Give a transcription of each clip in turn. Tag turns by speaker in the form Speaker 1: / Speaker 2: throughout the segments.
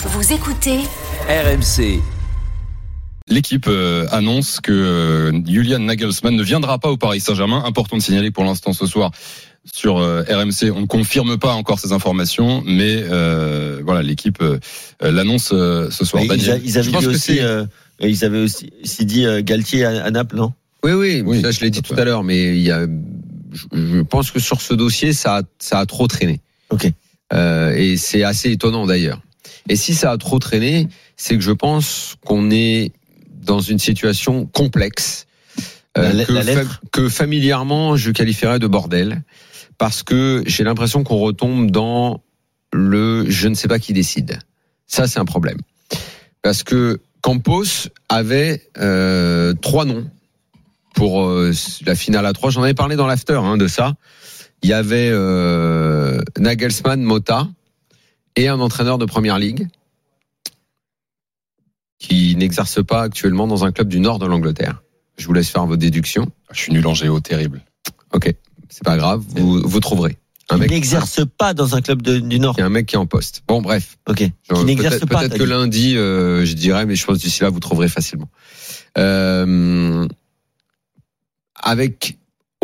Speaker 1: Vous écoutez
Speaker 2: RMC.
Speaker 3: L'équipe euh, annonce que euh, Julian Nagelsmann ne viendra pas au Paris Saint-Germain. Important de signaler pour l'instant ce soir sur euh, RMC. On ne confirme pas encore ces informations, mais euh, voilà, l'équipe euh, l'annonce euh, ce soir.
Speaker 4: Ils, a- avaient
Speaker 3: pense
Speaker 4: dit
Speaker 3: que
Speaker 4: aussi, euh, ils avaient aussi, aussi dit euh, Galtier à, à Naples, non?
Speaker 5: Oui, oui,
Speaker 3: Oui,
Speaker 5: ça je l'ai dit
Speaker 3: tout à
Speaker 5: l'heure, mais il y a, je, je pense que sur ce dossier, ça, a- ça a trop traîné.
Speaker 4: Ok.
Speaker 5: Euh, et c'est assez étonnant d'ailleurs. Et si ça a trop traîné, c'est que je pense qu'on est dans une situation complexe euh, que, familièrement je qualifierais de bordel, parce que j'ai l'impression qu'on retombe dans le je ne sais pas qui décide. Ça, c'est un problème. Parce que Campos avait euh, trois noms pour euh, la finale à trois. J'en avais parlé dans l'after hein, de ça. Il y avait Nagelsmann, Mota et un entraîneur de première ligue qui n'exerce pas actuellement dans un club du nord de l'Angleterre. Je vous laisse faire vos déductions.
Speaker 3: Je suis nul en géo, terrible.
Speaker 5: Ok, c'est pas grave, vous, vous trouverez. Un
Speaker 4: Il
Speaker 5: mec,
Speaker 4: n'exerce pas dans un club de- du Nord.
Speaker 5: il y a un mec qui est en poste. Bon, bref.
Speaker 4: Ok.
Speaker 5: Genre,
Speaker 4: Qui n'exerce
Speaker 5: peut-être-
Speaker 4: pas.
Speaker 5: Peut-être que
Speaker 4: dit.
Speaker 5: lundi, euh, je dirais, mais je pense que d'ici là, vous trouverez facilement. Euh, avec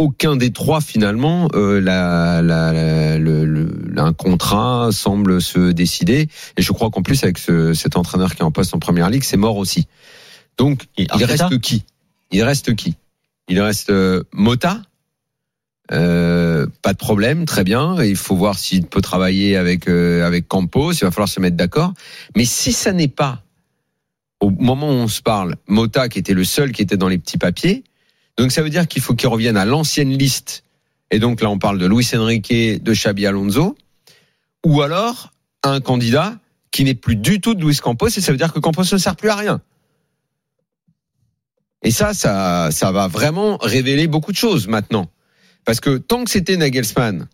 Speaker 5: aucun des trois, finalement, euh, la, la, la- le, le- un contrat semble se décider. Et je crois qu'en plus, avec ce, cet entraîneur qui est en poste en première ligue, c'est mort aussi. Donc,
Speaker 4: Et
Speaker 5: il reste qui? Il reste qui? Il reste euh, Mota? Euh, pas de problème, très bien. Il faut voir s'il peut travailler avec avec Campos. Il va falloir se mettre d'accord. Mais si ça n'est pas au moment où on se parle, Mota qui était le seul qui était dans les petits papiers, donc ça veut dire qu'il faut qu'il revienne à l'ancienne liste. Et donc là, on parle de Luis Enrique, de Xabi Alonso, ou alors un candidat qui n'est plus du tout de Luis Campos. Et ça veut dire que Campos ne sert plus à rien. Et ça, ça, ça va vraiment révéler beaucoup de choses maintenant. Parce que tant que c'était Nagelsmann,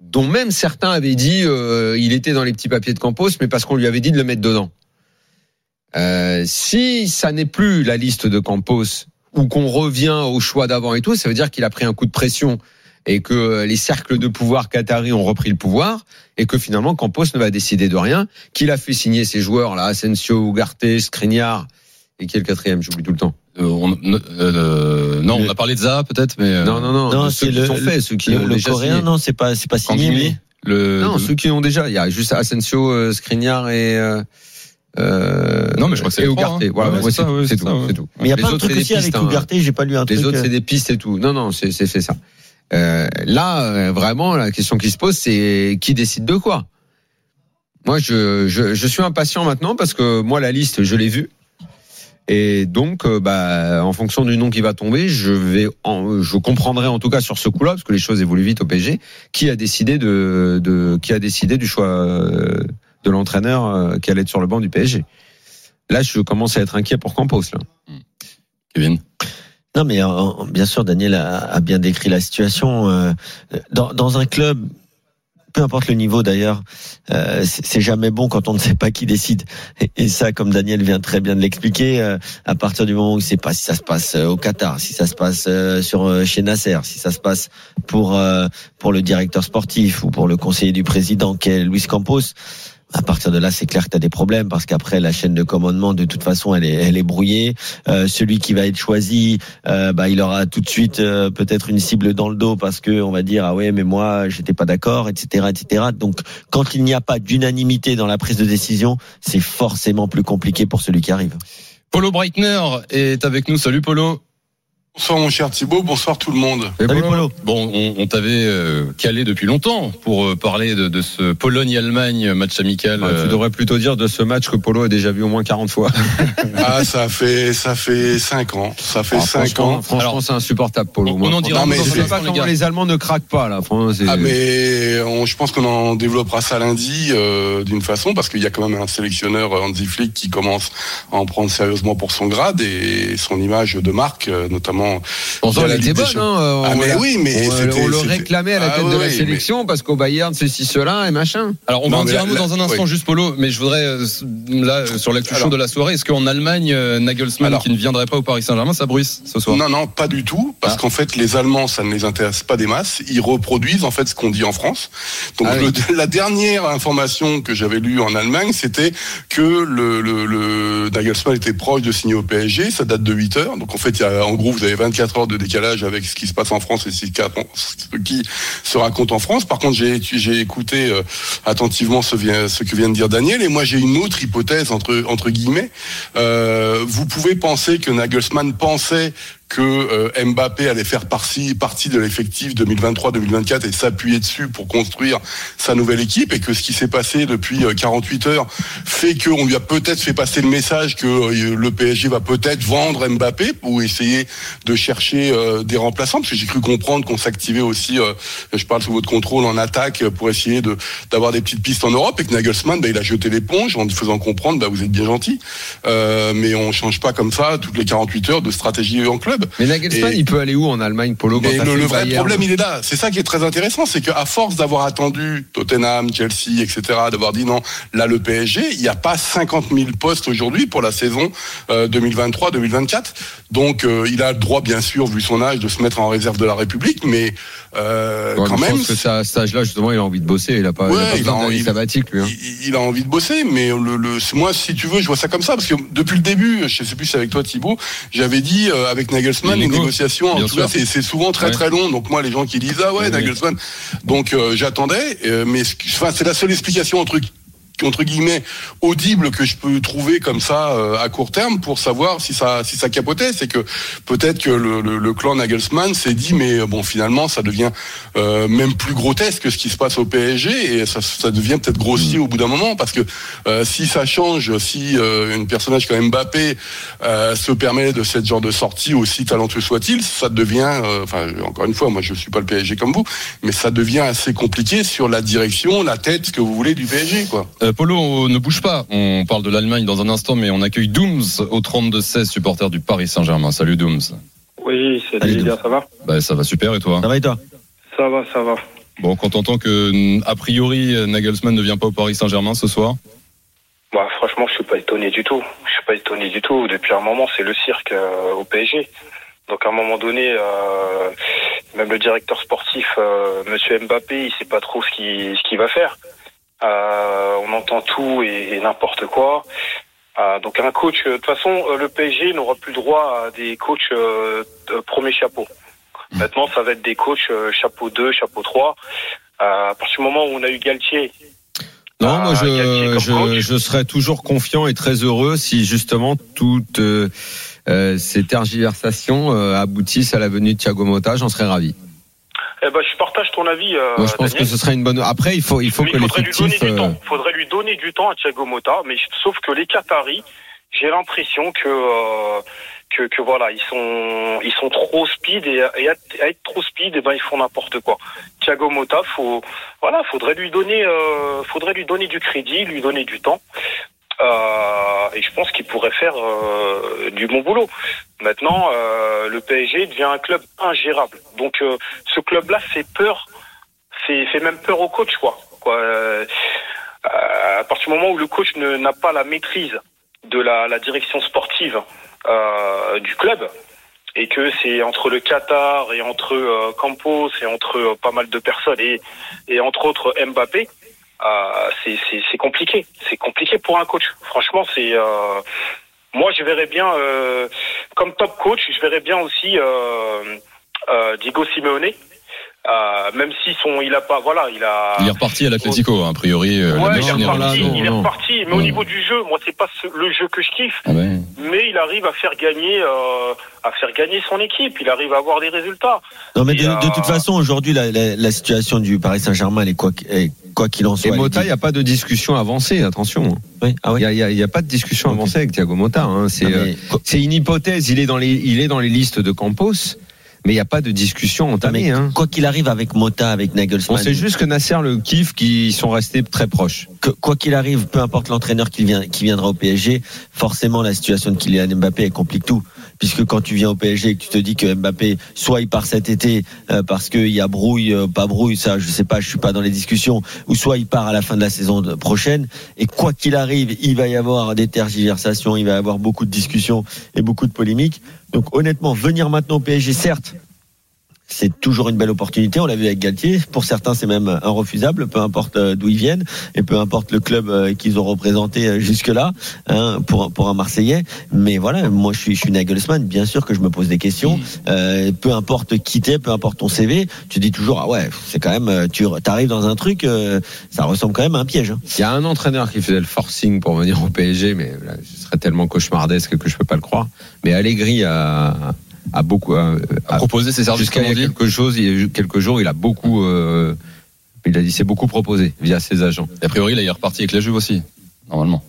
Speaker 5: dont même certains avaient dit euh, il était dans les petits papiers de Campos, mais parce qu'on lui avait dit de le mettre dedans. Euh, si ça n'est plus la liste de Campos ou qu'on revient au choix d'avant et tout, ça veut dire qu'il a pris un coup de pression et que les cercles de pouvoir qataris ont repris le pouvoir et que finalement Campos ne va décider de rien, qu'il a fait signer ses joueurs là, Asensio, Ugarte, Skriniar et qui est le quatrième, j'oublie tout le temps.
Speaker 3: Euh, on, euh, non, on a parlé de Zaha peut-être, mais euh,
Speaker 5: Non, non, non,
Speaker 4: Non,
Speaker 5: ceux qui
Speaker 4: le-
Speaker 5: sont faits, ceux qui
Speaker 4: Le,
Speaker 5: ont
Speaker 4: le
Speaker 5: déjà
Speaker 4: coréen,
Speaker 5: signé.
Speaker 4: non, c'est pas, c'est pas signé. Mais-
Speaker 3: le,
Speaker 5: Non, ceux qui ont déjà. Il y a juste Asensio, euh, Skriniar et. Euh, euh,
Speaker 3: Non, mais je crois que c'est les
Speaker 5: Ugarte.
Speaker 3: hein.
Speaker 5: Voilà,
Speaker 3: Ouais, c'est ouais,
Speaker 5: tout,
Speaker 3: ouais.
Speaker 4: Mais il y a
Speaker 5: Les autres,
Speaker 4: trucs
Speaker 5: c'est
Speaker 4: aussi
Speaker 5: des
Speaker 4: avec
Speaker 5: pistes, hein.
Speaker 4: Ugarte, j'ai pas lu un
Speaker 5: Les
Speaker 4: truc.
Speaker 5: autres,
Speaker 4: euh,
Speaker 5: c'est des pistes et tout. Non, non, c'est ça. Euh, là, euh, vraiment, la question qui se pose, c'est qui décide de quoi? Moi, je, je, je suis impatient maintenant parce que moi, la liste, je l'ai vue. Et donc, euh, bah, en fonction du nom qui va tomber, je vais, en- je comprendrai en tout cas sur ce coup-là, parce que les choses évoluent vite au PSG, qui a décidé de, de qui a décidé du choix euh, de l'entraîneur euh, qui allait être sur le banc du PSG. Là, je commence à être inquiet pour Campos. Là.
Speaker 3: Kevin.
Speaker 4: Non, mais euh, bien sûr, Daniel a, a bien décrit la situation. euh, dans, dans un club, peu importe le niveau d'ailleurs, euh, c'est jamais bon quand on ne sait pas qui décide. Et, et ça, comme Daniel vient très bien de l'expliquer, euh, à partir du moment où c'est pas si ça se passe au Qatar, si ça se passe sur chez Nasser, si ça se passe pour euh, pour le directeur sportif ou pour le conseiller du président qui est Luis Campos. À partir de là, c'est clair que tu as des problèmes parce qu'après la chaîne de commandement, de toute façon, elle est, elle est brouillée. Euh, celui qui va être choisi, euh, bah, il aura tout de suite euh, peut-être une cible dans le dos parce que on va dire ah ouais mais moi j'étais pas d'accord, etc., etc. Donc quand il n'y a pas d'unanimité dans la prise de décision, c'est forcément plus compliqué pour celui qui arrive.
Speaker 3: Polo Breitner est avec nous. Salut Polo.
Speaker 6: Bonsoir mon cher Thibaut, bonsoir tout le monde.
Speaker 4: Salut Polo.
Speaker 3: Bon, on, on t'avait euh, calé depuis longtemps pour euh, parler de, de ce Pologne-Allemagne match amical.
Speaker 5: Ouais,
Speaker 3: euh,
Speaker 5: tu devrais plutôt dire de ce match que Polo a déjà vu au moins 40 fois.
Speaker 6: Ah, ça fait ça fait cinq ans, ça fait
Speaker 5: Ah,
Speaker 6: ans.
Speaker 5: franchement,
Speaker 3: Alors,
Speaker 5: c'est insupportable, Polo.
Speaker 3: on- en dira
Speaker 6: Non, mais
Speaker 5: je
Speaker 6: c'est-
Speaker 5: sais pas
Speaker 3: les
Speaker 5: comment
Speaker 3: gars.
Speaker 5: les Allemands ne craquent pas là.
Speaker 6: Ah mais on- je pense qu'on en développera ça lundi euh, d'une façon parce qu'il y a quand même un sélectionneur Hansi Flick qui commence à en prendre sérieusement pour son grade et son image de marque, euh, notamment vraiment.
Speaker 5: Pourtant, elle était bonne. Hein,
Speaker 6: Ah, mais oui, mais
Speaker 5: on, le réclamait à la
Speaker 6: Ah,
Speaker 5: tête de la
Speaker 6: oui,
Speaker 5: sélection parce qu'au Bayern, ceci, cela et machin.
Speaker 3: Alors on va en dire un mot dans un instant,
Speaker 6: oui.
Speaker 3: juste Polo, mais je voudrais euh, là euh, sur l'actu chaud de la soirée, est-ce qu'en Allemagne, euh, Nagelsmann
Speaker 6: Alors-
Speaker 3: qui ne viendrait pas au Paris Saint-Germain, ça bruisse ce soir?
Speaker 6: Non, non, pas du tout, parce
Speaker 3: Ah.
Speaker 6: qu'en fait, les Allemands, ça ne les intéresse pas des masses. Ils reproduisent en fait ce qu'on dit en France. Donc,
Speaker 5: Ah oui.
Speaker 6: la dernière information que j'avais lue en Allemagne, c'était que le, le, le Nagelsmann était proche de signer au PSG. Ça date de 8 heures. Donc, en fait, il y a, en gros, vous avez 24 heures de décalage avec ce qui se passe en France et ce qui se raconte en France. Par contre, j'ai j'ai écouté euh, attentivement ce, ce que vient de dire Daniel, et moi, j'ai une autre hypothèse entre entre guillemets. Euh, vous pouvez penser que Nagelsmann pensait que euh, Mbappé allait faire partie, partie de l'effectif 2023-2024 et s'appuyer dessus pour construire sa nouvelle équipe et que ce qui s'est passé depuis euh, 48 heures fait qu'on lui a peut-être fait passer le message que euh, le PSG va peut-être vendre Mbappé pour essayer de chercher euh, des remplaçants parce que j'ai cru comprendre qu'on s'activait aussi, euh, je parle sous votre contrôle, en attaque pour essayer de d'avoir des petites pistes en Europe et que Nagelsmann, bah, il a jeté l'éponge en faisant comprendre, bah, vous êtes bien gentil, euh, mais on change pas comme ça toutes les 48 heures de stratégie en club.
Speaker 5: Mais Nagelsmann,
Speaker 6: Et-
Speaker 5: il peut aller où en Allemagne, Polo
Speaker 6: Mais le, le vrai
Speaker 5: Bayern
Speaker 6: problème, il est là. C'est ça qui est très intéressant, c'est qu'à force d'avoir attendu Tottenham, Chelsea, etc., d'avoir dit non, là le PSG, il n'y a pas 50 000 postes aujourd'hui pour la saison euh, 2023-2024. Donc euh, il a le droit, bien sûr, vu son âge, de se mettre en réserve de la République, mais euh,
Speaker 5: Ouais,
Speaker 6: quand
Speaker 5: mais je
Speaker 6: même.
Speaker 5: pense que à cet âge-là, justement, il a envie de bosser. Il a pas, il a
Speaker 6: Ouais,
Speaker 5: pas
Speaker 6: il a
Speaker 5: sabbatique, lui. hein.
Speaker 6: Il, il a envie de bosser, mais le, le, moi, si tu veux, je vois ça comme ça, parce que depuis le début, je sais plus si c'est avec toi Thibaut, j'avais dit euh, avec Nagelsmann,
Speaker 3: Les
Speaker 6: négociations, en tout cas, c'est souvent très
Speaker 3: Ouais.
Speaker 6: très long. Donc moi, les gens qui disent ah ouais. Nagelsmann, donc euh, j'attendais, euh, mais enfin, c'est la seule explication entre entre guillemets audible que je peux trouver comme ça euh, à court terme pour savoir si ça si ça capotait. C'est que peut-être que le, le, le clan Nagelsmann s'est dit mais bon finalement ça devient euh, même plus grotesque que ce qui se passe au PSG et ça, ça devient peut-être grossier au bout d'un moment parce que euh, si ça change si euh, une personnage comme Mbappé euh, se permet de cette genre de sortie aussi talentueux soit-il ça devient euh, enfin encore une fois moi je suis pas le PSG comme vous mais ça devient assez compliqué sur la direction la tête ce que vous voulez du PSG quoi
Speaker 3: Euh, Polo, on ne bouge pas. On parle de l'Allemagne dans un instant, mais on accueille Dooms au 32-16, supporter du Paris Saint-Germain. Salut Dooms.
Speaker 1: Oui,
Speaker 4: Salut,
Speaker 1: ça va
Speaker 3: Bah, ça va super et toi
Speaker 4: Ça va et toi
Speaker 1: Ça va, ça va.
Speaker 3: Bon, quand t'entends que, a priori, Nagelsmann ne vient pas au Paris Saint-Germain ce soir,
Speaker 1: Bah, franchement, je suis pas étonné du tout. Je suis pas étonné du tout. Depuis un moment, c'est le cirque euh, au PSG. Donc à un moment donné, euh, même le directeur sportif, euh, Monsieur Mbappé, il sait pas trop ce qu'il ce qu'il va faire. Euh, on entend tout et, et n'importe quoi. Euh, donc un coach, euh, de toute façon, le PSG n'aura plus droit à des coachs de premier chapeau. Maintenant, ça va être des coachs chapeau 2, chapeau 3. Euh, à partir du moment où on a eu Galtier,
Speaker 5: Non, moi je, serais toujours confiant et très heureux si justement toutes euh, ces tergiversations aboutissent à la venue de Thiago Motta. J'en serais ravi.
Speaker 1: Eh ben, je partage ton avis. Euh,
Speaker 5: je pense que ce serait une bonne. Après, il faut, il faut
Speaker 1: Mais
Speaker 5: que
Speaker 1: il faudrait lui donner du
Speaker 5: euh,
Speaker 1: temps. faudrait lui donner du temps à Thiago Motta, mais sauf que les Qataris, j'ai l'impression que, euh, que que voilà, ils sont ils sont trop speed et, et à, à être trop speed, et ben ils font n'importe quoi. Thiago Motta, faut voilà, faudrait lui donner euh, faudrait lui donner du crédit, lui donner du temps. Et je pense qu'il pourrait faire du bon boulot. Maintenant, euh, le PSG devient un club ingérable. Donc, euh, ce club-là fait peur, fait, fait même peur au coach, quoi. quoi euh, à partir du moment où le coach n'a pas la maîtrise de la, la direction sportive euh, du club, et que c'est entre le Qatar et entre euh, Campos et entre euh, pas mal de personnes et, et entre autres Mbappé, euh, c'est- compliqué. C'est compliqué pour un coach. Franchement, c'est euh, moi je verrais bien euh, comme top coach, je verrais bien aussi euh, euh, Diego Simeone. Euh, même si son, il a pas, voilà, il a.
Speaker 3: il est reparti à l'Atlético, hein, a priori. euh, la
Speaker 1: Ouais, il est reparti, il est reparti. Mais au niveau du jeu, moi, c'est pas ce- le jeu que je kiffe,
Speaker 3: Ah ouais.
Speaker 1: mais il arrive à faire gagner, euh, à faire gagner son équipe. Il arrive à avoir des résultats.
Speaker 4: Non, mais de,
Speaker 1: euh,
Speaker 4: de toute façon, aujourd'hui, la, la, la situation du Paris Saint-Germain, elle est quoi qu'- est- quoi qu'il en soit.
Speaker 5: Et Motta, il n'y a pas de discussion avancée, attention.
Speaker 4: Oui, ah
Speaker 5: Il n'y a, pas de discussion avancée avec Thiago Motta. hein. C'est euh, c'est une hypothèse. Il est dans les, il est dans les listes de Campos, mais il n'y a pas de discussion entamée. hein.
Speaker 4: quoi qu'il arrive avec Mota, avec
Speaker 5: On
Speaker 4: Nagelsmann,
Speaker 5: sait juste que Nasser le kiffe, qu'ils sont restés très proches.
Speaker 4: que- quoi qu'il arrive, peu importe l'entraîneur qui, vient, qui viendra au PSG, forcément la situation de Kylian Mbappé elle complique tout. Puisque quand tu viens au PSG et que tu te dis que Mbappé, soit il part cet été euh, parce qu'il y a brouille, euh, pas brouille, ça je sais pas, je suis pas dans les discussions, ou soit il part à la fin de la saison prochaine. Et quoi qu'il arrive, il va y avoir des tergiversations, il va y avoir beaucoup de discussions et beaucoup de polémiques. Donc honnêtement, venir maintenant au PSG, certes, c'est toujours une belle opportunité. On l'a vu avec Galtier. Pour certains, c'est même irrefusable, peu importe euh, d'où ils viennent et peu importe le club euh, qu'ils ont représenté euh, jusque-là hein, pour pour un Marseillais. Mais voilà, moi je suis je suis Nagelsmann. Bien sûr que je me pose des questions. Euh, peu importe qui t'es, peu importe ton CV, tu dis toujours ah ouais, c'est quand même tu arrives dans un truc, euh, ça ressemble quand même à un piège. hein.
Speaker 5: Il y a un entraîneur qui faisait le forcing pour venir au PSG, mais là, ce serait tellement cauchemardesque que je peux pas le croire. Mais Allegri a, a beaucoup, a, a-
Speaker 3: proposer ses services,
Speaker 5: jusqu'à il y a quelque chose, il y a quelques jours, il a beaucoup, euh, il a dit c'est beaucoup proposé via ses agents.
Speaker 3: Et a priori, là, il est reparti avec la Juve aussi, normalement.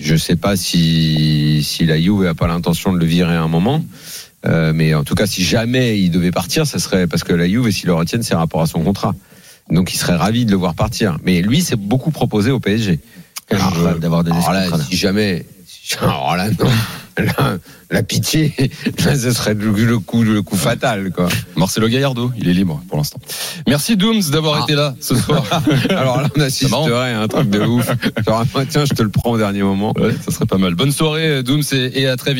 Speaker 5: Je sais pas si, si la Juve a pas l'intention de le virer à un moment. Euh, mais en tout cas, si jamais il devait partir, ça serait parce que la Juve, s'ils le retiennent, c'est rapport à son contrat. Donc, il serait ravi de le voir partir. Mais lui, c'est beaucoup proposé au PSG.
Speaker 4: D'avoir donné
Speaker 5: alors là, si jamais, alors là, non. Là, la pitié, là, ce serait le, le coup, le coup fatal, quoi.
Speaker 3: Marcelo Gallardo, il est libre pour l'instant. Merci Dooms d'avoir
Speaker 5: Ah.
Speaker 3: été là ce soir.
Speaker 5: Alors là, on assisterait à un truc de ouf. Genre, tiens, je te le prends au dernier moment.
Speaker 3: Ouais, ça serait pas mal. Bonne soirée Dooms et, et à très vite.